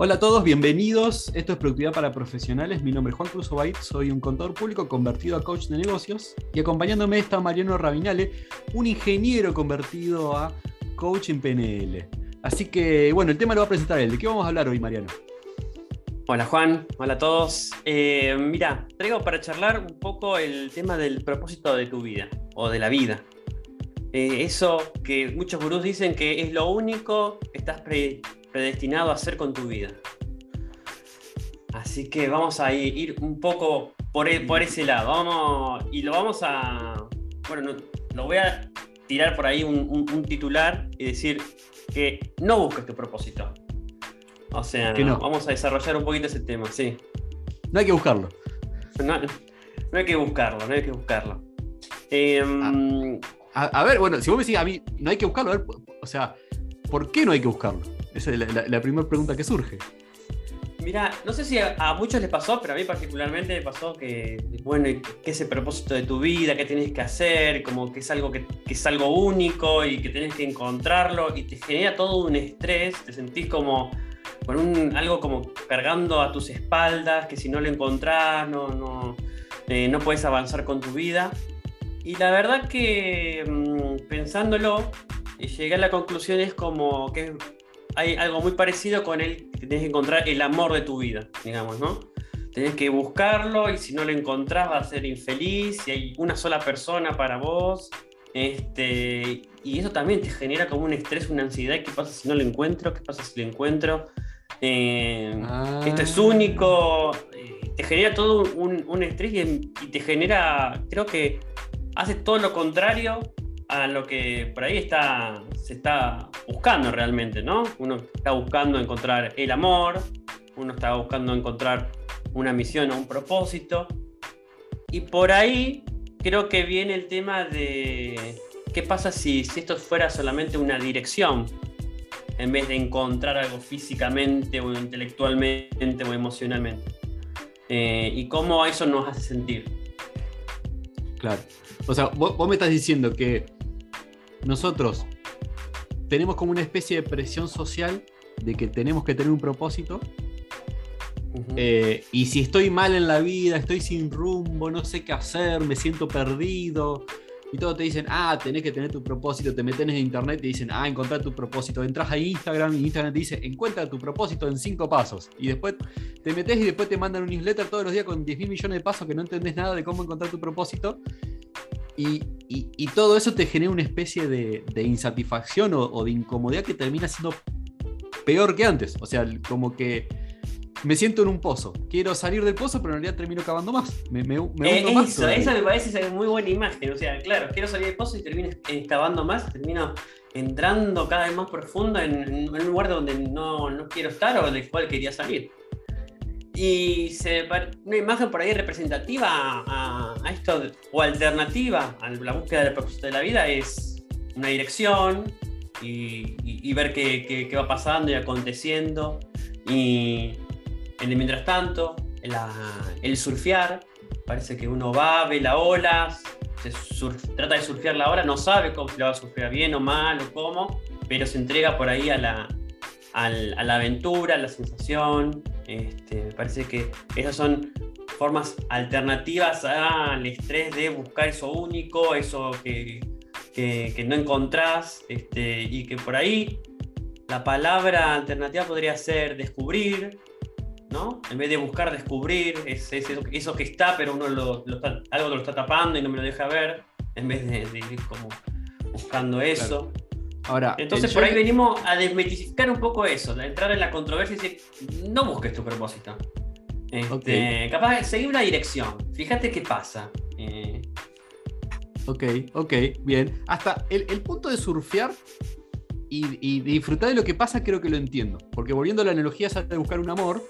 Hola a todos, bienvenidos. Esto es Productividad para Profesionales. Mi nombre es Juan Cruz Obait, soy un contador público convertido a coach de negocios. Y acompañándome está Mariano Rabinale, un ingeniero convertido a coach en PNL. Así que, bueno, el tema lo va a presentar él. ¿De qué vamos a hablar hoy, Mariano? Hola Juan, hola a todos. Eh, mira, traigo para charlar un poco el tema del propósito de tu vida o de la vida. Eh, eso que muchos gurús dicen que es lo único que estás pre predestinado a hacer con tu vida. Así que vamos a ir un poco por, e, por ese lado. Vamos, y lo vamos a. Bueno, lo voy a tirar por ahí un, titular y decir que no busques tu propósito. O sea, no. vamos a desarrollar un poquito ese tema, sí. No hay que buscarlo. No, hay que buscarlo, no hay que buscarlo. Em, a, ver, bueno, si vos me decís a mí, no hay que buscarlo, o sea, ¿por qué no hay que buscarlo? Esa es la, primera pregunta que surge. Mira, no sé si a, muchos les pasó, pero a mí particularmente me pasó que, bueno, ¿qué es el propósito de tu vida? ¿Qué tienes que hacer? Como que es algo que, es algo único y que tienes que encontrarlo y te genera todo un estrés, te sentís como con un, algo como cargando a tus espaldas, que si no lo encontrás no, no, eh, no puedes avanzar con tu vida. Y la verdad que mm, pensándolo, llegué a la conclusión es como que hay algo muy parecido con el que tienes que encontrar el amor de tu vida, digamos, ¿no? Tienes que buscarlo y si no lo encontrás vas a ser infeliz, si hay una sola persona para vos, este, y eso también te genera como un estrés, una ansiedad, ¿qué pasa si no lo encuentro? ¿Qué pasa si lo encuentro? Eh, esto es único, eh, te genera todo un, estrés y, y, te genera, creo que haces todo lo contrario a lo que por ahí está, se está buscando realmente, ¿no? Uno está buscando encontrar el amor, uno está buscando encontrar una misión o un propósito. Y por ahí creo que viene el tema de qué pasa si, si esto fuera solamente una dirección, en vez de encontrar algo físicamente o intelectualmente o emocionalmente. Eh, y cómo eso nos hace sentir. Claro. O sea, vos me estás diciendo que nosotros tenemos como una especie de presión social de que tenemos que tener un propósito. Eh, y si estoy mal en la vida, estoy sin rumbo, no sé qué hacer, me siento perdido, y todos te dicen, ah, tenés que tener tu propósito, te metes en internet y dicen, ah, encontrar tu propósito, entras a Instagram y Instagram te dice, encuentra tu propósito en cinco pasos. Y después te metes y después te mandan un newsletter todos los días con 10 mil millones de pasos que no entendés nada de cómo encontrar tu propósito. Y, todo eso te genera una especie de, insatisfacción o, de incomodidad que termina siendo peor que antes. O sea, como que me siento en un pozo. Quiero salir del pozo, pero en realidad termino cavando más. Me, me, me eh, más eso, esa me parece una muy buena imagen. O sea, claro, quiero salir del pozo y termino cavando más, termino entrando cada vez más profundo en, un lugar donde no, no, quiero estar o del cual quería salir. Y se, una imagen por ahí representativa a, esto, o alternativa a la búsqueda del propósito de la vida, es una dirección y, ver qué, va pasando y aconteciendo. Y en el mientras tanto, el surfear, parece que uno va, ve la ola, se trata de surfear la ola, no sabe cómo se la va a surfear bien o mal o cómo, pero se entrega por ahí a la, a la aventura, a la sensación. Este, me parece que esas son formas alternativas al estrés de buscar eso único, eso que, no encontrás, este, y que por ahí la palabra alternativa podría ser descubrir, ¿no? En vez de buscar descubrir, es, eso, que está, pero uno lo, algo lo está tapando y no me lo deja ver, en vez de, ir como buscando eso. Ahora, Entonces por ahí venimos a desmitificar un poco eso, de entrar en la controversia y decir, no busques tu propósito. Este, capaz de seguir una dirección, fíjate qué pasa. Eh, ok, ok, bien. Hasta el, punto de surfear y, disfrutar de lo que pasa creo que lo entiendo. Porque volviendo a la analogía de buscar un amor,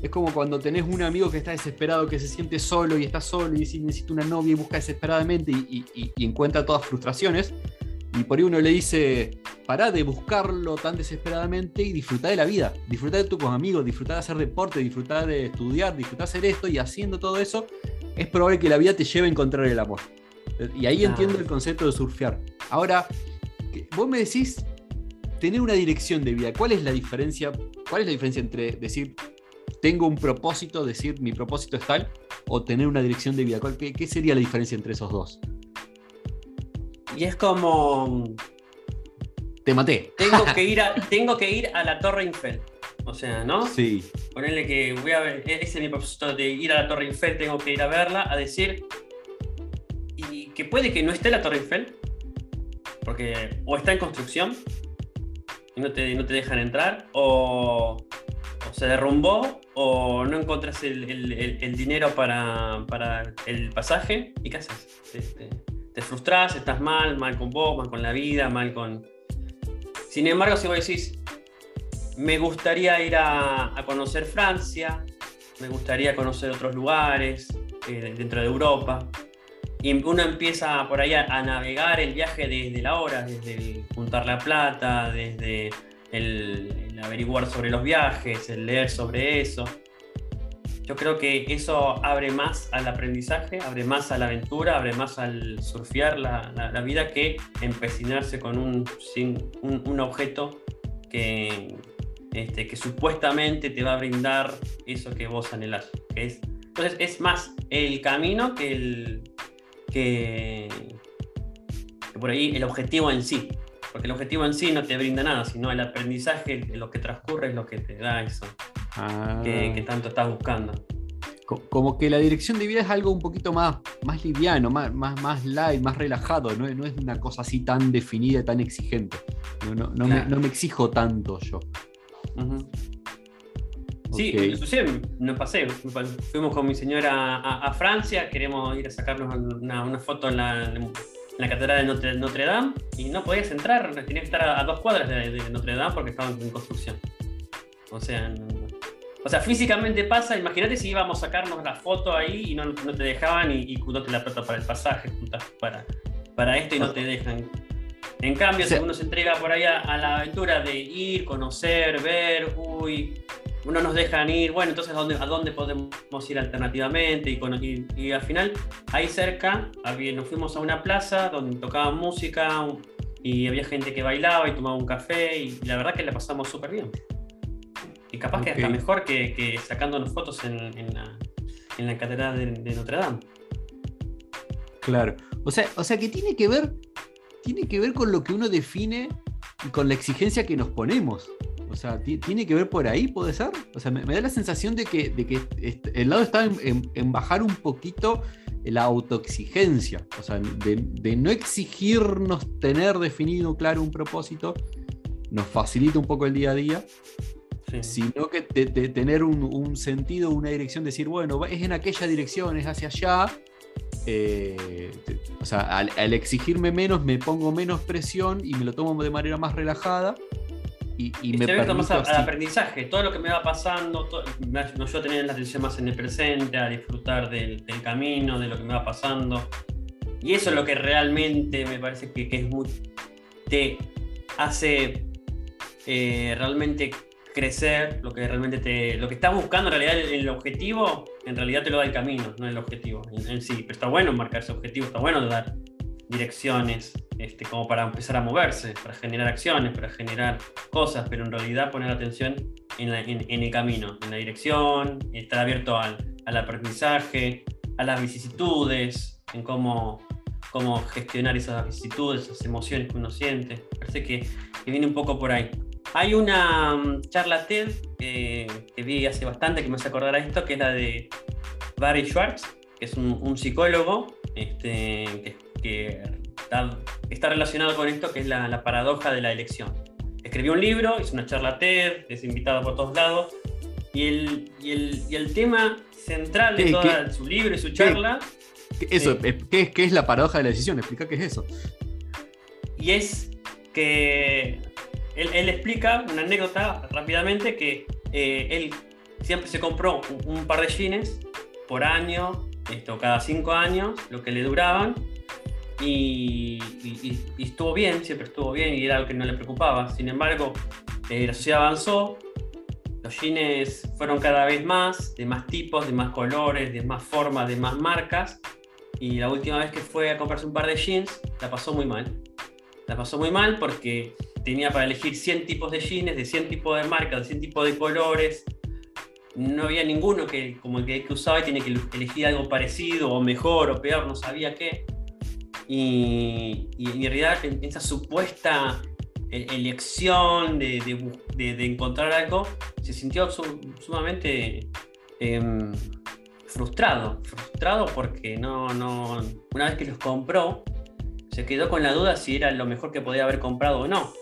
es como cuando tenés un amigo que está desesperado, que se siente solo y está solo y dice necesita una novia y busca desesperadamente y, y encuentra todas frustraciones y por ahí uno le dice, pará de buscarlo tan desesperadamente y disfrutar de la vida, disfrutar de tus amigos, disfrutar de hacer deporte, disfrutar de estudiar, disfrutar de hacer esto y haciendo todo eso, es probable que la vida te lleve a encontrar el amor. Y ahí entiendo el concepto de surfear. Ahora, vos me decís tener una dirección de vida, ¿cuál es la diferencia? ¿Cuál es la diferencia entre decir tengo un propósito, decir mi propósito es tal, o tener una dirección de vida? ¿Qué, qué sería la diferencia entre esos dos? Y es como. Te maté. Tengo que ir a, tengo que ir a la Torre Eiffel. O sea, ¿no? Sí. Ponerle que voy a ver, e-, ese es mi propósito de ir a la Torre Eiffel, tengo que ir a verla, a decir. Y que puede que no esté la Torre Eiffel, porque o está en construcción y no te, no te dejan entrar, o, se derrumbó, o no encuentras el, dinero para, para, el pasaje, ¿y qué haces? Te, te, frustras, estás mal, mal con vos, mal con la vida, mal con... Sin embargo, si vos decís, me gustaría ir a, conocer Francia, me gustaría conocer otros lugares eh, dentro de Europa. Y uno empieza por ahí a, navegar el viaje desde la hora, desde juntar la plata, desde el, averiguar sobre los viajes, el leer sobre eso. Yo creo que eso abre más al aprendizaje, abre más a la aventura, abre más al surfear la, vida que empecinarse con un, un objeto que, este, que supuestamente te va a brindar eso que vos anhelás. es, entonces es más el camino que el que, por ahí el objetivo en sí. Porque el objetivo en sí no te brinda nada, sino el aprendizaje, lo que transcurre es lo que te da eso que, ah. tanto estás buscando como que la dirección de vida es algo un poquito más, más liviano, más, más, más light, más relajado, no, no es una cosa así tan definida, tan exigente. No, no, me, no, me, exijo tanto yo. Sí, inclusive nos pasé, fuimos con mi señora a, Francia, queremos ir a sacarnos una, foto en la, en la, Catedral de Notre, Dame y no podías entrar, tenías que estar a, dos cuadras de, Notre Dame porque estaban en construcción. O sea, o sea, físicamente pasa, imagínate si íbamos a sacarnos la foto ahí y no, te dejaban y, y no te la plata para el pasaje, para, para esto y no te dejan. En cambio, si uno se entrega por ahí a, la aventura de ir, conocer, ver, uy, uno nos dejan ir, bueno, entonces ¿a dónde, a dónde podemos ir alternativamente? Y, y, al final, ahí cerca, nos fuimos a una plaza donde tocaban música y había gente que bailaba y tomaba un café y la verdad que la pasamos súper bien. Y capaz que hasta mejor que, que sacándonos fotos en, en, la, en la catedral de, de, Notre Dame. Claro. O sea, o sea que tiene que ver tiene que ver con lo que uno define y con la exigencia que nos ponemos. O sea, tiene que ver por ahí, puede ser. O sea, me, da la sensación de que, de que el lado está en, bajar un poquito la autoexigencia. O sea, de, no exigirnos tener definido claro un propósito, nos facilita un poco el día a día. Sino que de, tener un, un, sentido, una dirección, decir, bueno, es en aquella dirección, es hacia allá, eh, o sea, al, exigirme menos me pongo menos presión y me lo tomo de manera más relajada. Y, y me permito más al, aprendizaje, todo lo que me va pasando, no, yo tener la atención más en el presente, a disfrutar del, camino, de lo que me va pasando. Y eso es lo que realmente me parece que, es muy. te hace eh, realmente crecer, lo que realmente te. lo que estás buscando en realidad, el, objetivo, en realidad te lo da el camino, no el objetivo en, sí. Pero está bueno marcar ese objetivo, está bueno dar direcciones, este, como para empezar a moverse, para generar acciones, para generar cosas, pero en realidad poner atención en, el camino, en la dirección, estar abierto al, aprendizaje, a las vicisitudes, en cómo, cómo gestionar esas vicisitudes, esas emociones que uno siente. Parece que, que viene un poco por ahí. Hay una mm, charla TED que vi hace bastante que me hace acordar a esto, que es la de Barry Schwartz, que es un, psicólogo este, que, está, relacionado con esto, que es la, paradoja de la elección. Escribió un libro, hizo una charla TED, es invitado por todos lados, y el, y el, tema central de todo su libro y su charla... eso, ¿qué, ¿qué es la paradoja de la decisión? Explica qué es eso. Y es que él, explica una anécdota rápidamente que eh, él siempre se compró un, par de jeans por año, esto, cada cinco años, lo que le duraban, y, estuvo bien, siempre estuvo bien y era algo que no le preocupaba. Sin embargo, eh, la sociedad avanzó, los jeans fueron cada vez más, de más tipos, de más colores, de más formas, de más marcas, y la última vez que fue a comprarse un par de jeans, la pasó muy mal. La pasó muy mal porque tenía para elegir 100 tipos de jeans, de 100 tipos de marcas, de 100 tipos de colores. No había ninguno que como el que, usaba y tiene que elegir algo parecido o mejor o peor, no sabía qué. Y, en realidad en esa supuesta e-, elección de, encontrar algo, se sintió sumamente em, frustrado, frustrado porque no, no, una vez que los compró, se quedó con la duda si era lo mejor que podía haber comprado o no.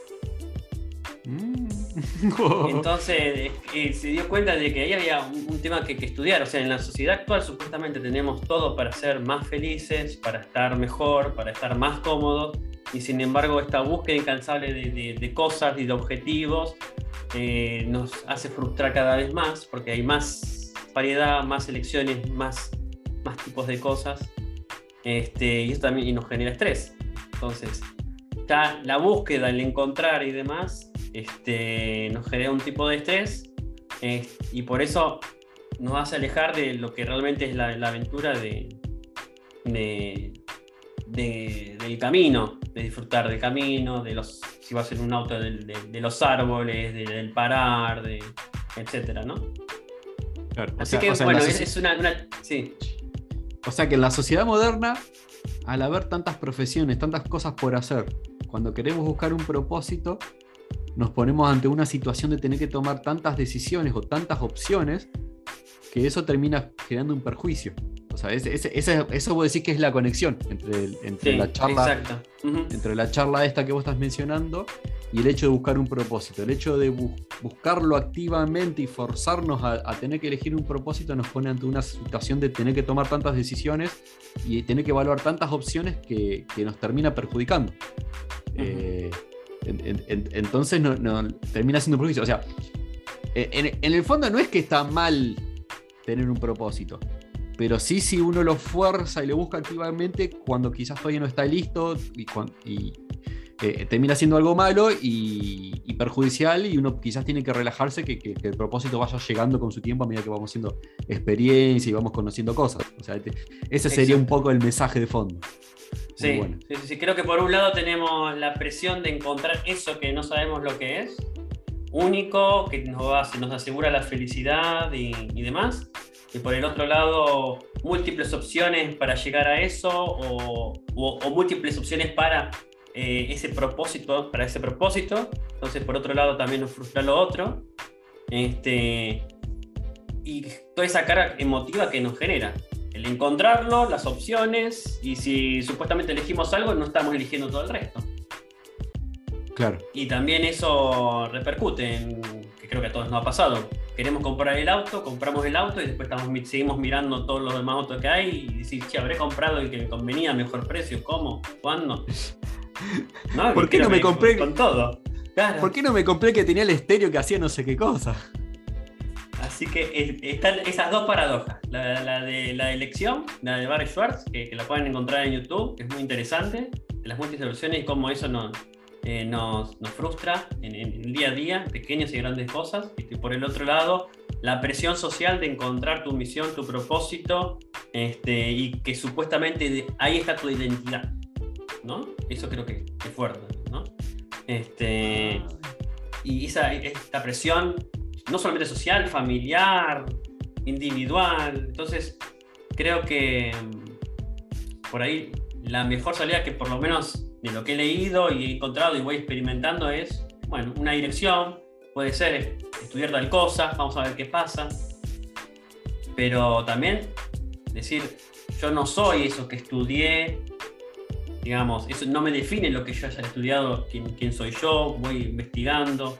Entonces eh, se dio cuenta de que ahí había un, tema que, estudiar. O sea, en la sociedad actual supuestamente tenemos todo para ser más felices, para estar mejor, para estar más cómodos. Y sin embargo, esta búsqueda incansable de, cosas y de objetivos eh, nos hace frustrar cada vez más porque hay más variedad, más elecciones, más, más tipos de cosas. Este, y eso también y nos genera estrés. Entonces, está la búsqueda, el encontrar y demás, este, nos genera un tipo de estrés y por eso nos hace alejar de lo que realmente es la, aventura de, del camino, de disfrutar del camino, de los, si va a ser un auto, de, los árboles, del parar, de, etcétera, ¿no? Así que, bueno, es, una, una, Sí. O sea que en la sociedad moderna al haber tantas profesiones, tantas cosas por hacer, cuando queremos buscar un propósito, nos ponemos ante una situación de tener que tomar tantas decisiones o tantas opciones que eso termina generando un perjuicio. O sea, eso vos decís que es la conexión entre, entre la charla. Entre la charla esta que vos estás mencionando y el hecho de buscar un propósito. El hecho de buscarlo activamente y forzarnos a, tener que elegir un propósito nos pone ante una situación de tener que tomar tantas decisiones y tener que evaluar tantas opciones que, nos termina perjudicando. Eh, entonces no, termina siendo un propósito. O sea, en, en, el fondo no es que está mal tener un propósito. Pero sí, si uno lo fuerza y lo busca activamente, cuando quizás todavía no está listo y, eh, termina siendo algo malo y, perjudicial, y uno quizás tiene que relajarse que, el propósito vaya llegando con su tiempo a medida que vamos haciendo experiencia y vamos conociendo cosas. O sea, ese sería un poco el mensaje de fondo. Sí, sí, sí, creo que por un lado tenemos la presión de encontrar eso que no sabemos lo que es, único, que nos, nos asegura la felicidad y, y demás y por el otro lado múltiples opciones para llegar a eso o, múltiples opciones para eh, ese propósito, para ese propósito. Entonces por otro lado también nos frustra lo otro. Este, y toda esa carga emotiva que nos genera. El encontrarlo, las opciones, y si supuestamente elegimos algo, no estamos eligiendo todo el resto. Claro. Y también eso repercute en, que creo que a todos nos ha pasado, queremos comprar el auto, compramos el auto y después estamos, seguimos mirando todos los demás autos que hay y decir, che, habré comprado el que me convenía a mejor precio, ¿cómo? ¿Cuándo? ¿Por qué no me compré con todo? ¿Por qué no me compré que tenía el estéreo que hacía no sé qué cosa? Así que están esas dos paradojas. La, de la elección, la de Barry Schwartz, que, la pueden encontrar en YouTube, que es muy interesante. Las multisoluciones y cómo eso eh, nos, frustra en, el día a día, pequeñas y grandes cosas. Y por el otro lado, la presión social de encontrar tu misión, tu propósito, este, y que supuestamente ahí está tu identidad. ¿no? Eso creo que es fuerte. ¿no? Este, y esa, esta presión, no solamente social, familiar, individual. Entonces, creo que mm, por ahí la mejor salida que por lo menos de lo que he leído y he encontrado y voy experimentando es, bueno, una dirección, puede ser estudiar tal cosa, vamos a ver qué pasa, pero también decir, yo no soy eso que estudié, digamos, eso no me define lo que yo haya estudiado, quién, soy yo, voy investigando,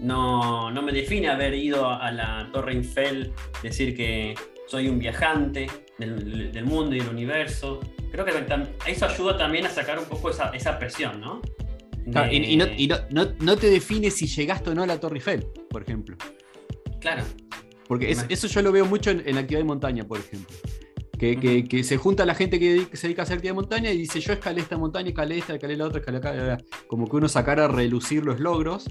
no, no, me define haber ido a la Torre Eiffel, decir que soy un viajante del, del mundo y del universo, creo que eso ayuda también a sacar un poco esa, esa presión, ¿no? y, no, te define si llegaste o no a la Torre Eiffel, por ejemplo. Claro. Porque eso yo lo veo mucho en, la actividad de montaña, por ejemplo. Que, se junta la gente que, se dedica a hacer actividad de montaña y dice yo escalé esta montaña, escalé esta, escalé la otra, escalé acá, como que uno sacara a relucir los logros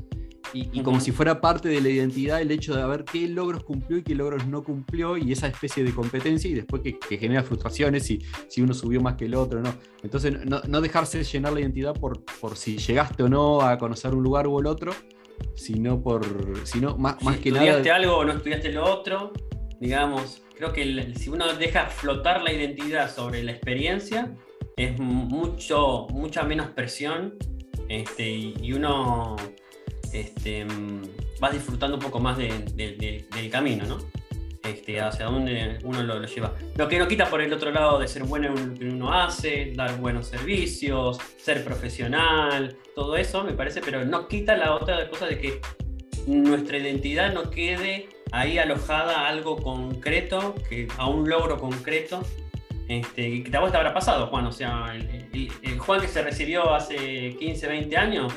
y, como si fuera parte de la identidad el hecho de ver qué logros cumplió y qué logros no cumplió y esa especie de competencia y después que, genera frustraciones si, si uno subió más que el otro, ¿no? Entonces no, dejarse llenar la identidad por, por si llegaste o no a conocer un lugar o el otro, sino por, sino más, más que nada... ¿Estudiaste algo o no estudiaste lo otro? Digamos, creo que si uno deja flotar la identidad sobre la experiencia, es mucho, mucha menos presión este, y uno este, mm, vas disfrutando un poco más del camino, ¿no? Este, hacia dónde uno lo, lleva. Lo que no quita por el otro lado de ser bueno en lo que uno hace, dar buenos servicios, ser profesional, todo eso me parece, pero no quita la otra cosa de que nuestra identidad no quede ahí alojada a algo concreto, que, a un logro concreto. Este, y que te habrá pasado, Juan. O sea, el, Juan que se recibió hace 15, 20 años,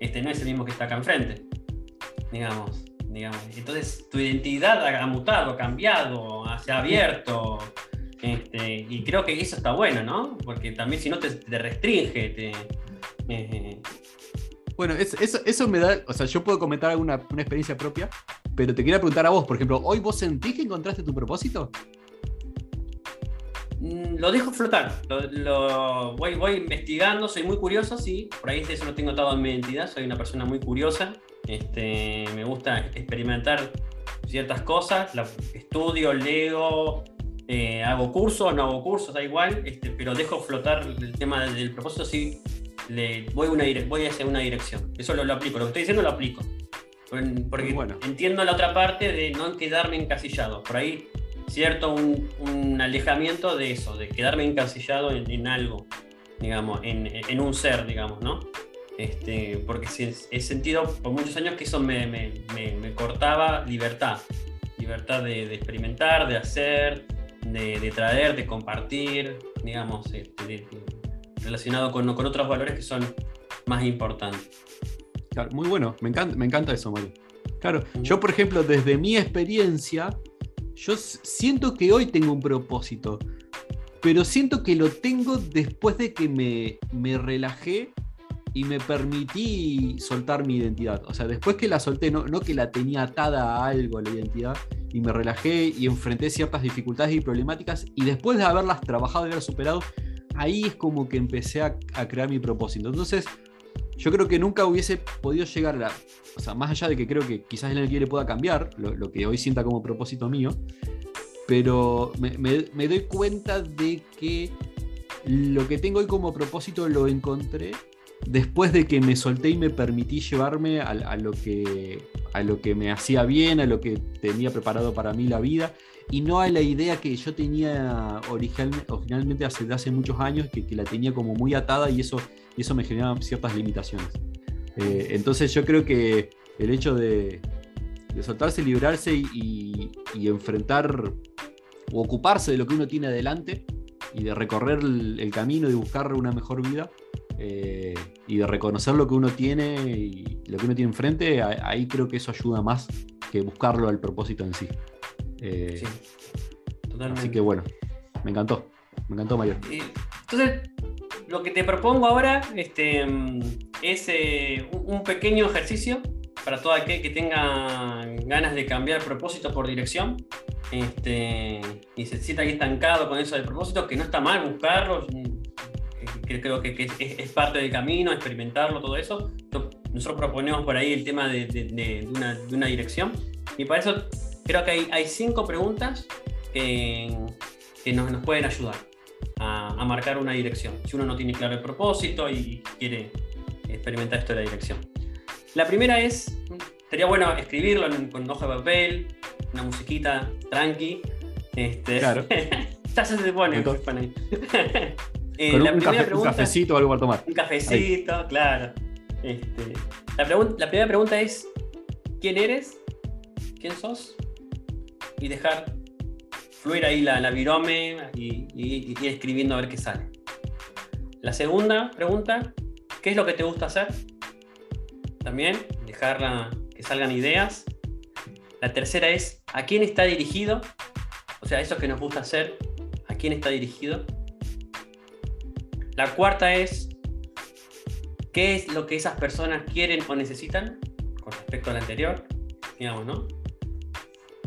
este, no es el mismo que está acá enfrente. Digamos, digamos. Entonces, tu identidad ha mutado, ha cambiado, se ha abierto. Este, y creo que eso está bueno, ¿no? Porque también si no te, restringe, te, eh, bueno, eso, eso, me da, o sea, yo puedo comentar alguna una experiencia propia, pero te quería preguntar a vos, por ejemplo, ¿hoy vos sentís que encontraste tu propósito? Lo dejo flotar, lo, voy, voy, investigando, soy muy curioso, sí, por ahí eso lo tengo todo en mi identidad, soy una persona muy curiosa, este, me gusta experimentar ciertas cosas, estudio, leo, eh, hago cursos, no hago cursos, da igual, este, pero dejo flotar el tema del, propósito, sí, le, voy, una, voy hacia una dirección, eso lo, lo, aplico, lo que estoy diciendo lo aplico, porque bueno. entiendo la otra parte de no quedarme encasillado, por ahí cierto un, alejamiento de eso, de quedarme encasillado en, algo, digamos, en, un ser, digamos, ¿no? Este, porque he sentido por muchos años que eso me, cortaba libertad, libertad de, experimentar, de hacer, de, traer, de compartir, digamos, este, relacionado con, con otros valores que son más importantes. muy bueno, me encanta, me encanta eso, Mario. Claro, yo por ejemplo, desde mi experiencia, yo siento que hoy tengo un propósito, pero siento que lo tengo después de que me, me relajé y me permití soltar mi identidad. O sea, después que la solté, no, no, que la tenía atada a algo, la identidad, y me relajé y enfrenté ciertas dificultades y problemáticas, y después de haberlas trabajado y haber superado, ahí es como que empecé a, a crear mi propósito. Entonces, yo creo que nunca hubiese podido llegar a o sea, más allá de que creo que quizás el le pueda cambiar, lo, que hoy sienta como propósito mío, pero me, doy cuenta de que lo que tengo hoy como propósito lo encontré después de que me solté y me permití llevarme a, lo que, a lo que me hacía bien, a lo que tenía preparado para mí la vida, y no a la idea que yo tenía originalmente hace, hace muchos años, que, que la tenía como muy atada y eso y eso me genera ciertas limitaciones. Eh, entonces yo creo que el hecho de, soltarse, librarse y, enfrentar o ocuparse de lo que uno tiene adelante y de recorrer el, camino, de buscar una mejor vida eh, y de reconocer lo que uno tiene y lo que uno tiene enfrente, ahí creo que eso ayuda más que buscarlo al propósito en sí. Eh, sí totalmente. Así que bueno, me encantó, me encantó Mayor. Entonces, lo que te propongo ahora este, es eh, un pequeño ejercicio para todo aquel que tenga ganas de cambiar propósito por dirección este, y se sienta ahí estancado con eso del propósito, que no está mal buscarlo, que creo que, es, parte del camino, experimentarlo, todo eso. Nosotros proponemos por ahí el tema de, una, dirección y para eso creo que hay, cinco preguntas que, nos, nos pueden ayudar a, marcar una dirección, si uno no tiene claro el propósito y quiere experimentar esto de la dirección. La primera es, sería bueno escribirlo con hoja de papel, una musiquita tranqui. Este, claro. ya se pone. eh, con un, cafecito o algo para tomar. Un cafecito, claro. Este, la, la primera pregunta es, ¿quién eres? ¿Quién sos? Y dejar fluir ahí la, virome y, ir escribiendo a ver qué sale. La segunda pregunta, ¿qué es lo que te gusta hacer? También dejarla que salgan ideas. La tercera es, ¿a quién está dirigido? O sea, eso que nos gusta hacer, ¿a quién está dirigido? La cuarta es, ¿qué es lo que esas personas quieren o necesitan? respecto al anterior, digamos, ¿no?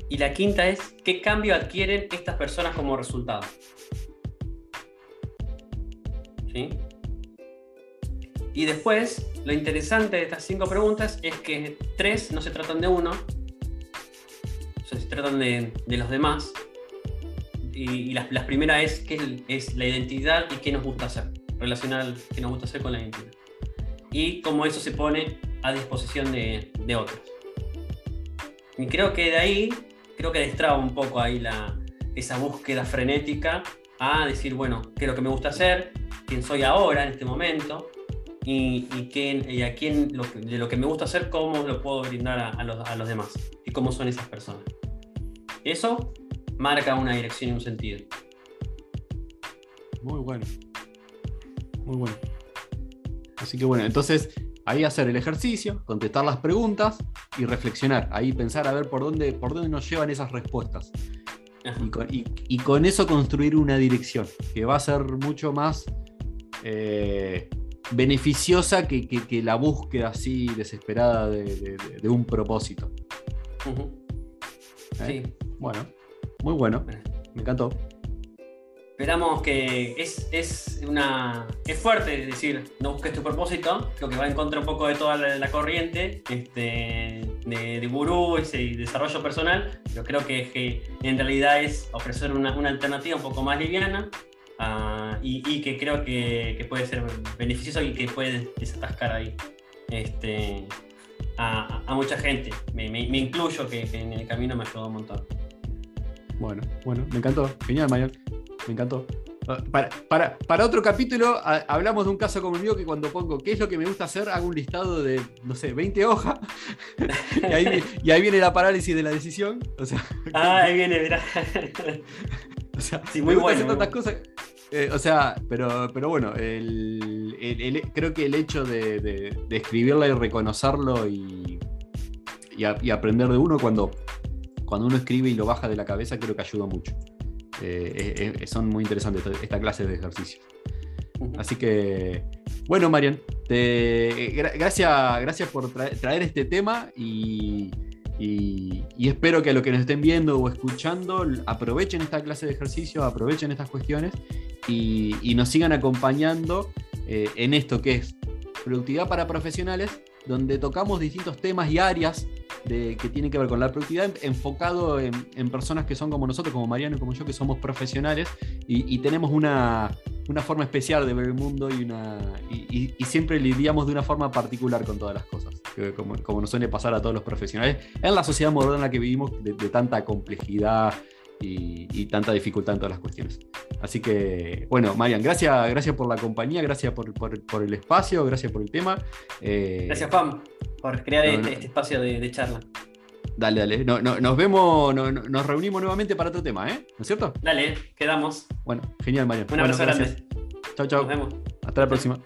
Y la quinta es, ¿qué cambio adquieren estas personas como resultado? ¿Sí? Y después, lo interesante de estas cinco preguntas es que tres no se tratan de uno, se tratan de, los demás. Y, la, primera es qué es la identidad y qué nos gusta hacer, relacionar qué nos gusta hacer con la identidad. Y cómo eso se pone a disposición de, de otros. Y creo que de ahí, creo que destraba un poco ahí la, esa búsqueda frenética a decir, bueno, qué es lo que me gusta hacer, quién soy ahora en este momento, y, y, a quién de lo que me gusta hacer, cómo lo puedo brindar a, los, a, los, demás y cómo son esas personas. Eso marca una dirección y un sentido. Muy bueno. Muy bueno. Así que bueno, entonces ahí hacer el ejercicio, contestar las preguntas y reflexionar. Ahí pensar a ver por dónde, por dónde nos llevan esas respuestas. Y con, y con, eso construir una dirección que va a ser mucho más eh, beneficiosa que, la búsqueda así desesperada de, un propósito. ¿Eh? Sí. Bueno, muy bueno. Me encantó. Esperamos que es, una. Es fuerte decir, no busques tu propósito, creo que va en contra un poco de toda la, corriente este, de, de gurú y desarrollo personal, pero creo que, en realidad es ofrecer una, una alternativa un poco más liviana, Ah, y, que creo que, puede ser beneficioso y que puede desatascar ahí este, a, mucha gente. Me, incluyo que, en el camino me ayudó un montón. Bueno, bueno, me encantó. Genial, Mayor. Me encantó. Ah, para, para, otro capítulo hablamos de un caso como el mío que cuando pongo qué es lo que me gusta hacer, hago un listado de, no sé, 20 hojas y, ahí, viene la parálisis de la decisión. O sea, ah, ahí viene, mira. O sea, sí, muy bueno. Tantas cosas, eh, o sea, pero, pero bueno, creo que el hecho de, escribirla y reconocerlo y, y, aprender de uno cuando, cuando uno escribe y lo baja de la cabeza, creo que ayuda mucho. Eh, son muy interesantes esta clase de ejercicios. Así que, bueno, Marian, gracias, gracias por traer este tema y y, espero que a los que nos estén viendo o escuchando aprovechen esta clase de ejercicio, aprovechen estas cuestiones y, nos sigan acompañando eh, en esto que es productividad para profesionales, donde tocamos distintos temas y áreas de, que tienen que ver con la productividad enfocado en, personas que son como nosotros, como Mariano y como yo, que somos profesionales y, tenemos una, forma especial de ver el mundo y, una, y, siempre lidiamos de una forma particular con todas las cosas, como, como, nos suele pasar a todos los profesionales en la sociedad moderna en la que vivimos de, tanta complejidad y, tanta dificultad en todas las cuestiones. Así que, bueno, Marian, gracias, gracias por la compañía, gracias por, el espacio, gracias por el tema. Eh, gracias, Pam por crear este, este, espacio de, charla. Dale, dale. No, nos vemos, nos reunimos nuevamente para otro tema, ¿eh? ¿No es cierto? Dale, quedamos. Bueno, genial, Mario. Un abrazo grande. Chao, chao. Nos vemos. Hasta la próxima.